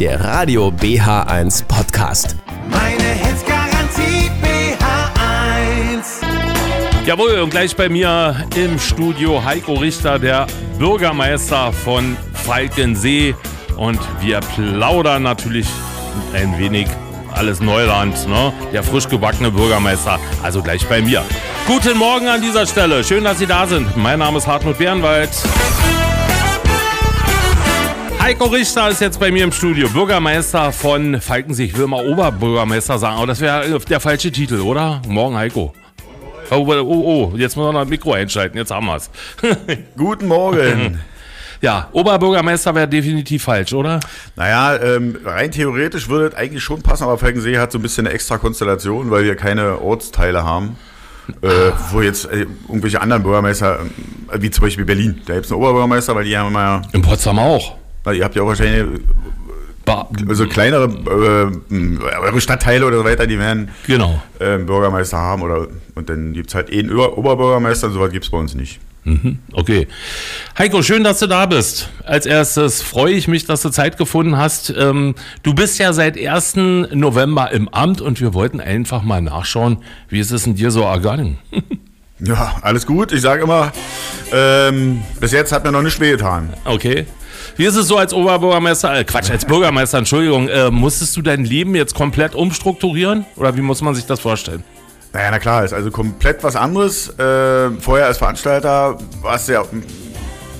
der Radio BH1 Podcast. Meine Hits Garantie BH1. Jawohl, und gleich bei mir im Studio Heiko Richter, der Bürgermeister von Falkensee. Und wir plaudern natürlich ein wenig alles Neuland, ne? Der frisch gebackene Bürgermeister. Also gleich bei mir. Guten Morgen an dieser Stelle. Schön, dass Sie da sind. Mein Name ist Hartmut Bärenwald. Heiko Richter ist jetzt bei mir im Studio, Bürgermeister von Falkensee. Ich will mal Oberbürgermeister sagen, aber das wäre der falsche Titel, oder? Morgen, Heiko. Oh, oh, oh, jetzt muss man noch ein Mikro einschalten, jetzt haben wir es. Guten Morgen. ja, Oberbürgermeister wäre definitiv falsch, oder? Naja, ähm, rein theoretisch würde es eigentlich schon passen, aber Falkensee hat so ein bisschen eine extra Konstellation, weil wir keine Ortsteile haben. Äh, wo jetzt äh, irgendwelche anderen Bürgermeister, äh, wie zum Beispiel Berlin, da gibt es einen Oberbürgermeister, weil die haben immer, In Potsdam auch. Weil ihr habt ja auch wahrscheinlich also kleinere äh, eure Stadtteile oder so weiter, die werden genau. äh, Bürgermeister haben oder und dann gibt es halt eh einen Ober Oberbürgermeister und so was gibt es bei uns nicht. Mhm, okay. Heiko, schön, dass du da bist. Als erstes freue ich mich, dass du Zeit gefunden hast. Ähm, du bist ja seit 1. November im Amt und wir wollten einfach mal nachschauen, wie ist es denn dir so ergangen? Ja, alles gut. Ich sage immer, ähm, bis jetzt hat mir noch nicht wehgetan. Okay. Wie ist es so als Oberbürgermeister, äh, Quatsch, als Bürgermeister, Entschuldigung, äh, musstest du dein Leben jetzt komplett umstrukturieren? Oder wie muss man sich das vorstellen? Naja, na klar, ist also komplett was anderes. Äh, vorher als Veranstalter warst du ja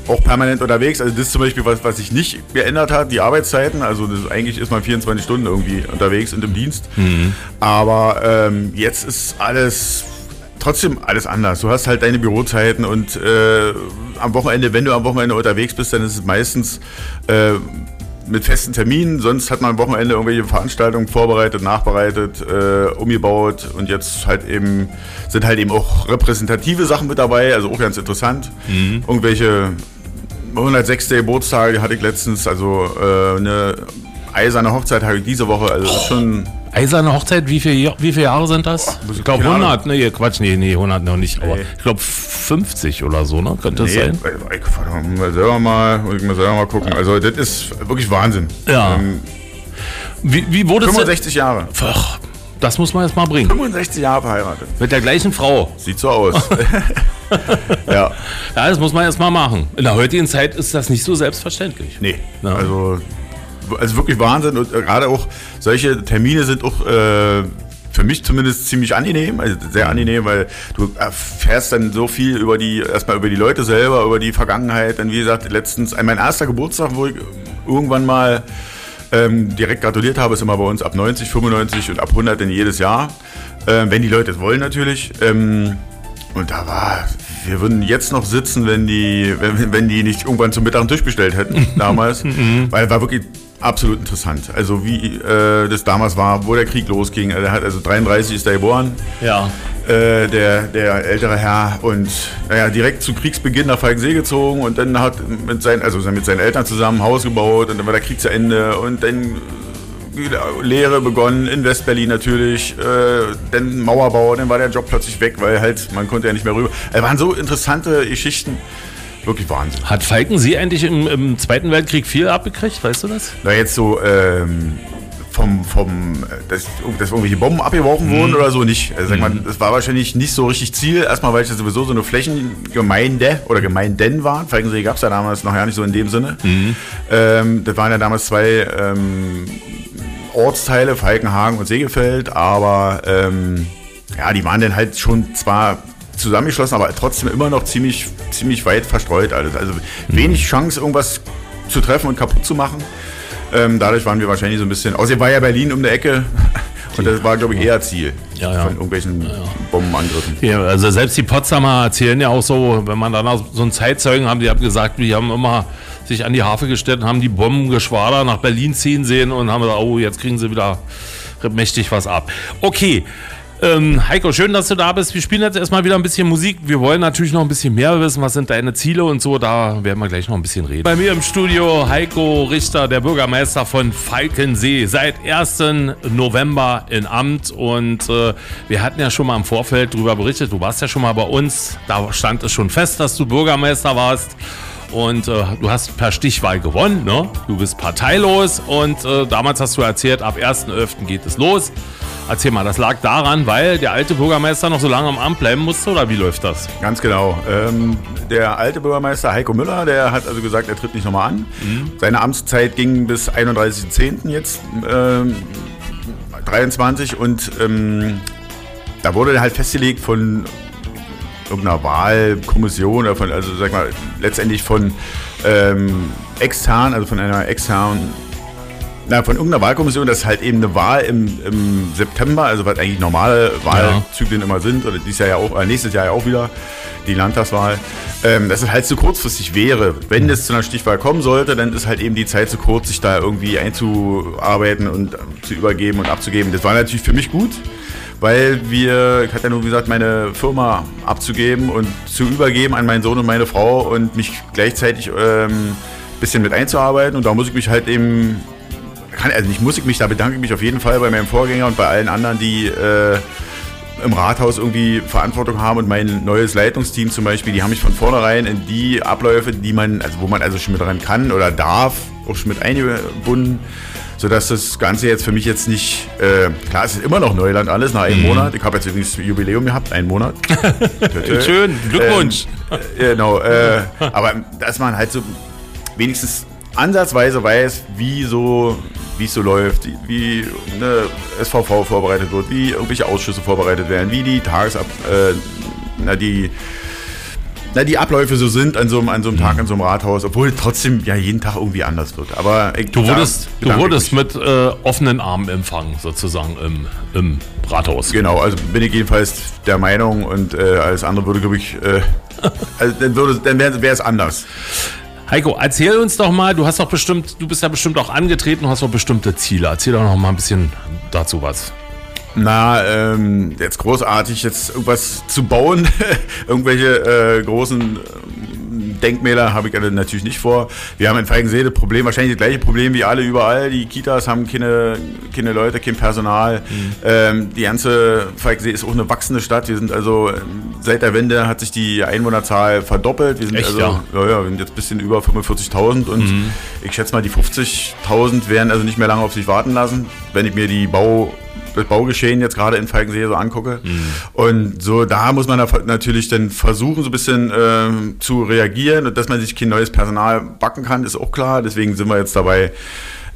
auch permanent unterwegs. Also das ist zum Beispiel was, was sich nicht geändert hat, die Arbeitszeiten. Also das, eigentlich ist man 24 Stunden irgendwie unterwegs und im Dienst. Aber ähm, jetzt ist alles trotzdem alles anders. Du hast halt deine Bürozeiten und äh, am Wochenende, wenn du am Wochenende unterwegs bist, dann ist es meistens äh, mit festen Terminen. Sonst hat man am Wochenende irgendwelche Veranstaltungen vorbereitet, nachbereitet, äh, umgebaut und jetzt halt eben sind halt eben auch repräsentative Sachen mit dabei, also auch ganz interessant. Irgendwelche 106. Geburtstage hatte ich letztens, also äh, eine eiserne Hochzeit habe ich diese Woche, also ist schon Eiserne Hochzeit, wie, viel, Jahr- wie viele Jahre sind das? Oh, Ich glaube keine 100, ne, Quatsch, nee, nee, 100 noch nicht, aber Nee. ich glaube 50 oder so, ne? Könnte das Nee, sein? ich, ich, mal selber mal, muss ich mal selber mal gucken. Also das ist wirklich Wahnsinn. Ja. Ähm, Wie, wie wurde es 65 Jahre. Ach, das muss man jetzt mal bringen. 65 Jahre verheiratet. Mit der gleichen Frau. Sieht so aus. ja. Ja, das muss man jetzt mal machen. In der heutigen Zeit ist das nicht so selbstverständlich. Nee. Ja. Also, also wirklich Wahnsinn. Und äh, gerade auch solche Termine sind auch äh, für mich zumindest ziemlich angenehm. Also sehr angenehm, weil du erfährst dann so viel über die, erstmal über die Leute selber, über die Vergangenheit. Dann, wie gesagt, letztens, mein erster Geburtstag, wo ich irgendwann mal ähm, direkt gratuliert habe, ist immer bei uns ab 90, 95 und ab 100 dann jedes Jahr. Ähm, wenn die Leute es wollen natürlich. Ähm, und da war, wir würden jetzt noch sitzen, wenn die, wenn, wenn die nicht irgendwann zum Mittag einen Tisch bestellt hätten, damals. Weil war wirklich absolut interessant. Also wie äh, das damals war, wo der Krieg losging. Also, er hat, also 33 ist er geboren, Ja. äh, der, der ältere Herr. Und naja, direkt zu Kriegsbeginn nach Falkensee gezogen und dann hat mit seinen, also mit seinen Eltern zusammen ein Haus gebaut und dann war der Krieg zu Ende und dann Lehre begonnen in Westberlin natürlich, äh, dann Mauerbau, dann war der Job plötzlich weg, weil halt man konnte ja nicht mehr rüber. Es waren so interessante Geschichten, wirklich Wahnsinn. Hat Falkensee eigentlich im, im Zweiten Weltkrieg viel abgekriegt, weißt du das? Da jetzt so ähm, vom, vom dass, dass irgendwelche Bomben abgeworfen wurden oder so nicht. Also sag mal, das war wahrscheinlich nicht so richtig Ziel. Erstmal, weil es ja sowieso so eine Flächengemeinde oder Gemeinden waren. Falkensee gab es ja damals noch ja nicht so in dem Sinne. Ähm, das waren ja damals zwei ähm, Ortsteile, Falkenhagen und Seegefeld, aber ähm, ja, die waren dann halt schon zwar zusammengeschlossen, aber trotzdem immer noch ziemlich, ziemlich weit verstreut alles. Also wenig Chance, irgendwas zu treffen und kaputt zu machen. Ähm, dadurch waren wir wahrscheinlich so ein bisschen. Außerdem war ja Berlin um die Ecke und das war, glaube ich, eher Ziel Ja, ja. von irgendwelchen Bombenangriffen. Ja, also selbst die Potsdamer erzählen ja auch so, wenn man danach so einen Zeitzeugen haben, die haben gesagt, die haben immer sich an die Hafe gestellt und haben die Bombengeschwader nach Berlin ziehen sehen und haben gesagt, oh, jetzt kriegen sie wieder mächtig was ab. Okay. Ähm, Heiko, schön, dass du da bist. Wir spielen jetzt erstmal wieder ein bisschen Musik. Wir wollen natürlich noch ein bisschen mehr wissen. Was sind deine Ziele und so? Da werden wir gleich noch ein bisschen reden. Bei mir im Studio Heiko Richter, der Bürgermeister von Falkensee. Seit 1. November in Amt. Und äh, wir hatten ja schon mal im Vorfeld darüber berichtet. Du warst ja schon mal bei uns. Da stand es schon fest, dass du Bürgermeister warst. und äh, du hast per Stichwahl gewonnen. Ne? Du bist parteilos und äh, damals hast du erzählt, ab 1.11. geht es los. Erzähl mal, das lag daran, weil der alte Bürgermeister noch so lange am Amt bleiben musste oder wie läuft das? Ganz genau. Ähm, der alte Bürgermeister Heiko Müller, der hat also gesagt, er tritt nicht nochmal an. Seine Amtszeit ging bis 31.10. jetzt ähm, 23 und ähm, da wurde halt festgelegt von irgendeiner Wahlkommission oder von, also sag mal, letztendlich von ähm, extern, also von einer externen na, von irgendeiner Wahlkommission, dass halt eben eine Wahl im, im September, also was eigentlich normale Wahlzyklen immer sind, oder dieses Jahr ja auch, äh, nächstes Jahr ja auch wieder, die Landtagswahl, ähm, dass es halt zu kurzfristig wäre. Wenn es zu einer Stichwahl kommen sollte, dann ist halt eben die Zeit zu kurz, sich da irgendwie einzuarbeiten und äh, zu übergeben und abzugeben. Das war natürlich für mich gut, weil wir, ich hatte ja nur gesagt, meine Firma abzugeben und zu übergeben an meinen Sohn und meine Frau und mich gleichzeitig ähm, bisschen mit einzuarbeiten. Und da muss ich mich halt eben kann, also nicht muss ich mich, da bedanke ich mich auf jeden Fall bei meinem Vorgänger und bei allen anderen, die äh, im Rathaus irgendwie Verantwortung haben und mein neues Leitungsteam zum Beispiel, die haben mich von vornherein in die Abläufe, die man, also wo man also schon mit dran kann oder darf, auch schon mit eingebunden, sodass das Ganze jetzt für mich jetzt nicht, äh, klar, es ist immer noch Neuland alles nach einem Monat. Ich habe jetzt übrigens Jubiläum gehabt, einen Monat. Schön, Glückwunsch. Ähm, äh, genau, äh, aber dass man halt so wenigstens ansatzweise weiß, wie so wie es so läuft, wie eine SVV vorbereitet wird, wie irgendwelche Ausschüsse vorbereitet werden, wie die Tagesab äh, na, die na, die Abläufe so sind an so, einem, an so einem Tag in so einem Rathaus, obwohl trotzdem ja jeden Tag irgendwie anders wird. Aber ich, Du da wurdest, du bedanke ich wurdest mit äh, offenen Armen empfangen, sozusagen im, im Rathaus. Genau, also bin ich jedenfalls der Meinung und äh, alles andere würde, glaube ich, äh, also dann, würde, dann wäre es anders. Heiko, erzähl uns doch mal, du hast doch bestimmt, du bist ja bestimmt auch angetreten, und hast doch bestimmte Ziele. Erzähl doch noch mal ein bisschen dazu was. Na, ähm, jetzt großartig jetzt irgendwas zu bauen, irgendwelche äh, großen ähm, Denkmäler habe ich alle natürlich nicht vor. Wir haben in Falkensee das Problem, wahrscheinlich das gleiche Problem wie alle überall. Die Kitas haben keine, keine Leute, kein Personal. Ähm, die ganze Falkensee ist auch eine wachsende Stadt. Wir sind also seit der Wende hat sich die Einwohnerzahl verdoppelt. Wir sind Echt, also ja? ja, ja, wir sind jetzt ein bisschen über 45.000 und ich schätze mal, die 50.000 werden also nicht mehr lange auf sich warten lassen, wenn ich mir die Bau, das Baugeschehen jetzt gerade in Falkensee so angucke. Und so, da muss man natürlich dann versuchen, so ein bisschen ähm, zu reagieren und dass man sich kein neues Personal backen kann, ist auch klar. Deswegen sind wir jetzt dabei,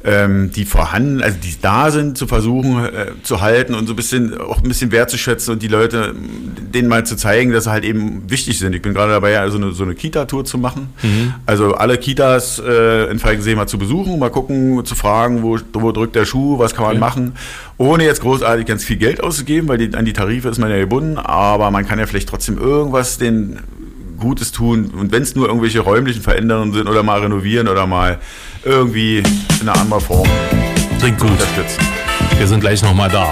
ähm, die vorhanden, also die da sind, zu versuchen äh, zu halten und so ein bisschen auch ein bisschen wertzuschätzen und die Leute, denen mal zu zeigen, dass sie halt eben wichtig sind. Ich bin gerade dabei, also eine, so eine Kita-Tour zu machen. Also alle Kitas äh, in Falkensee mal zu besuchen, mal gucken, zu fragen, wo, wo drückt der Schuh, was kann man machen, ohne jetzt großartig ganz viel Geld auszugeben, weil die, an die Tarife ist man ja gebunden, aber man kann ja vielleicht trotzdem irgendwas den Gutes tun und wenn es nur irgendwelche räumlichen Veränderungen sind oder mal renovieren oder mal irgendwie in einer anderen Form Klingt gut. unterstützen. Wir sind gleich nochmal da.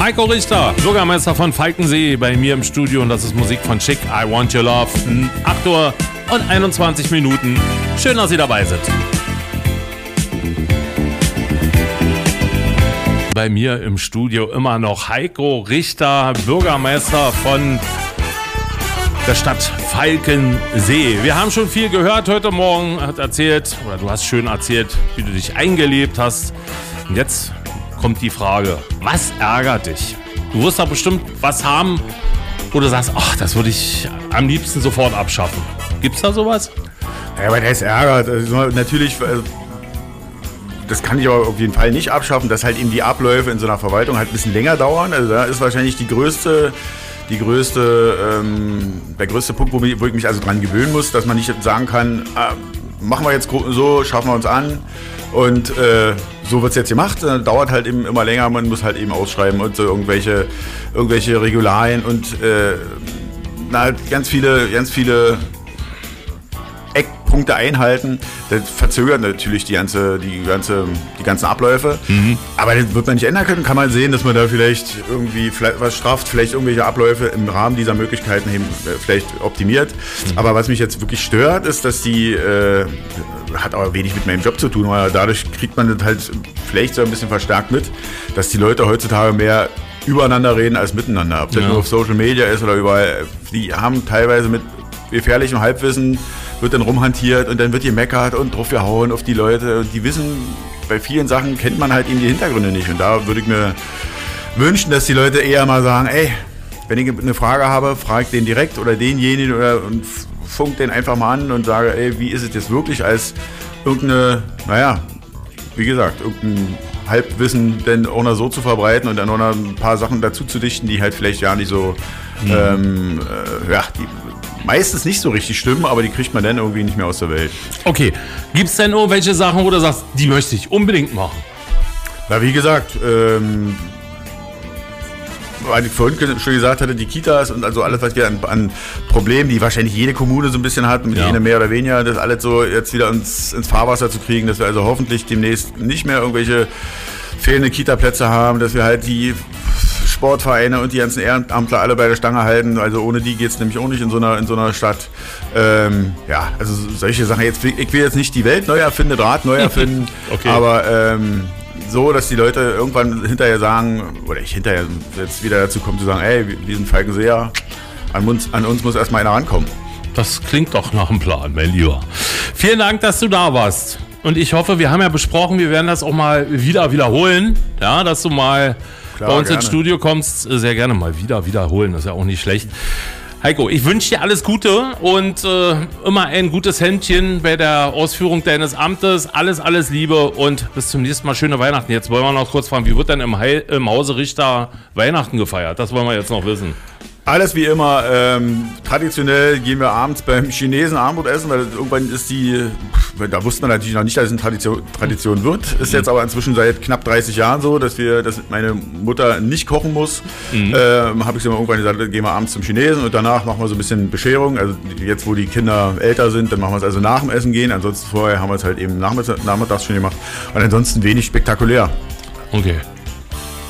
Heiko Richter, Bürgermeister von Falkensee, bei mir im Studio und das ist Musik von Chick, I Want Your Love. 8 Uhr und 21 Minuten. Schön, dass Sie dabei sind. Bei mir im Studio immer noch Heiko Richter, Bürgermeister von der Stadt Falkensee. Wir haben schon viel gehört heute Morgen, hat erzählt, oder du hast schön erzählt, wie du dich eingelebt hast. Und jetzt kommt die Frage, was ärgert dich? Du wirst doch bestimmt was haben, wo du sagst, ach, das würde ich am liebsten sofort abschaffen. Gibt's da sowas? Ja, der ist ärgert. Also natürlich, also, das kann ich aber auf jeden Fall nicht abschaffen, dass halt eben die Abläufe in so einer Verwaltung halt ein bisschen länger dauern. Also da ist wahrscheinlich die größte, die größte, ähm, der größte Punkt, wo, ich mich also dran gewöhnen muss, dass man nicht sagen kann, ah, machen wir jetzt so, schaffen wir uns an und äh, so wird es jetzt gemacht. Äh, dauert halt eben immer länger, man muss halt eben ausschreiben und so irgendwelche, irgendwelche Regularien und äh, na, ganz viele, ganz viele Eckpunkte einhalten. Das verzögert natürlich die, ganze, die, ganze, die ganzen Abläufe. Aber das wird man nicht ändern können. Kann man sehen, dass man da vielleicht irgendwie vielleicht was strafft, vielleicht irgendwelche Abläufe im Rahmen dieser Möglichkeiten eben, äh, vielleicht optimiert. Aber was mich jetzt wirklich stört, ist, dass die, äh, hat aber wenig mit meinem Job zu tun, weil dadurch kriegt man das halt vielleicht so ein bisschen verstärkt mit, dass die Leute heutzutage mehr übereinander reden als miteinander. Ob das Ja. nur auf Social Media ist oder überall. Die haben teilweise mit gefährlichem Halbwissen wird dann rumhantiert und dann wird gemeckert und drauf gehauen auf die Leute. Und die wissen, bei vielen Sachen kennt man halt eben die Hintergründe nicht. Und da würde ich mir wünschen, dass die Leute eher mal sagen, ey, wenn ich eine Frage habe, frage ich den direkt oder denjenigen oder und funk den einfach mal an und sage, ey, wie ist es jetzt wirklich, als irgendeine, naja, wie gesagt, irgendein Halbwissen denn auch noch so zu verbreiten und dann auch noch ein paar Sachen dazu zu dichten, die halt vielleicht ja nicht so, mhm. ähm, äh, ja, die meistens nicht so richtig stimmen, aber die kriegt man dann irgendwie nicht mehr aus der Welt. Okay, gibt es denn irgendwelche Sachen, wo du sagst, die möchte ich unbedingt machen? Na, wie gesagt, ähm, weil ich vorhin schon gesagt hatte, die Kitas und also alles, was wir an, an, Problemen, die wahrscheinlich jede Kommune so ein bisschen hat, mit ja. jene mehr oder weniger, das alles so jetzt wieder ins, ins Fahrwasser zu kriegen, dass wir also hoffentlich demnächst nicht mehr irgendwelche fehlende Kita-Plätze haben, dass wir halt die Sportvereine und die ganzen Ehrenamtler alle bei der Stange halten. Also ohne die geht es nämlich auch nicht in so einer, in so einer Stadt. Ähm, ja, also solche Sachen. Jetzt, ich will jetzt nicht die Welt neu erfinden, Draht neu erfinden, okay. aber ähm, so, dass die Leute irgendwann hinterher sagen, oder ich hinterher jetzt wieder dazu komme zu sagen, ey, wir sind Falkenseher, an uns, an uns muss erstmal einer rankommen. Das klingt doch nach einem Plan, mein Lieber. Vielen Dank, dass du da warst. Und ich hoffe, wir haben ja besprochen, wir werden das auch mal wieder wiederholen. Ja, dass du mal Klar, bei uns gerne. ins Studio kommst. Sehr gerne mal wieder wiederholen, das ist ja auch nicht schlecht. Heiko, ich wünsche dir alles Gute und äh, immer ein gutes Händchen bei der Ausführung deines Amtes. Alles, alles Liebe und bis zum nächsten Mal. Schöne Weihnachten. Jetzt wollen wir noch kurz fragen, wie wird denn im, Heil, im Hause Richter Weihnachten gefeiert? Das wollen wir jetzt noch wissen. Alles wie immer. Ähm, traditionell gehen wir abends beim Chinesen Abendbrot essen, weil irgendwann ist die, da wusste man natürlich noch nicht, dass es eine Tradition, Tradition wird. Ist jetzt aber inzwischen seit knapp 30 Jahren so, dass wir, dass meine Mutter nicht kochen muss. Mhm. Ähm, Habe ich sie mal irgendwann gesagt, gehen wir abends zum Chinesen und danach machen wir so ein bisschen Bescherung. Also jetzt, wo die Kinder älter sind, dann machen wir es also nach dem Essen gehen. Ansonsten vorher haben wir es halt eben nachmittags, nachmittags schon gemacht. Und ansonsten wenig spektakulär. Okay.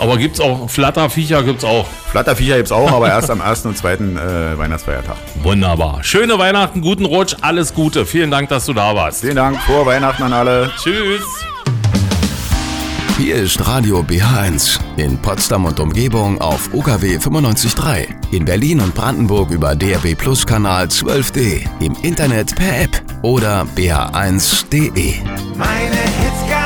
Aber gibt es auch Flatterviecher? Gibt es auch? Flatterviecher gibt es auch, aber erst am ersten und zweiten äh, Weihnachtsfeiertag. Wunderbar. Schöne Weihnachten, guten Rutsch, alles Gute. Vielen Dank, dass du da warst. Vielen Dank, frohe Weihnachten an alle. Tschüss. Hier ist Radio BH1 in Potsdam und Umgebung auf UKW 95.3, in Berlin und Brandenburg über DRB Plus Kanal 12D, im Internet per App oder bh1.de. Meine Hits.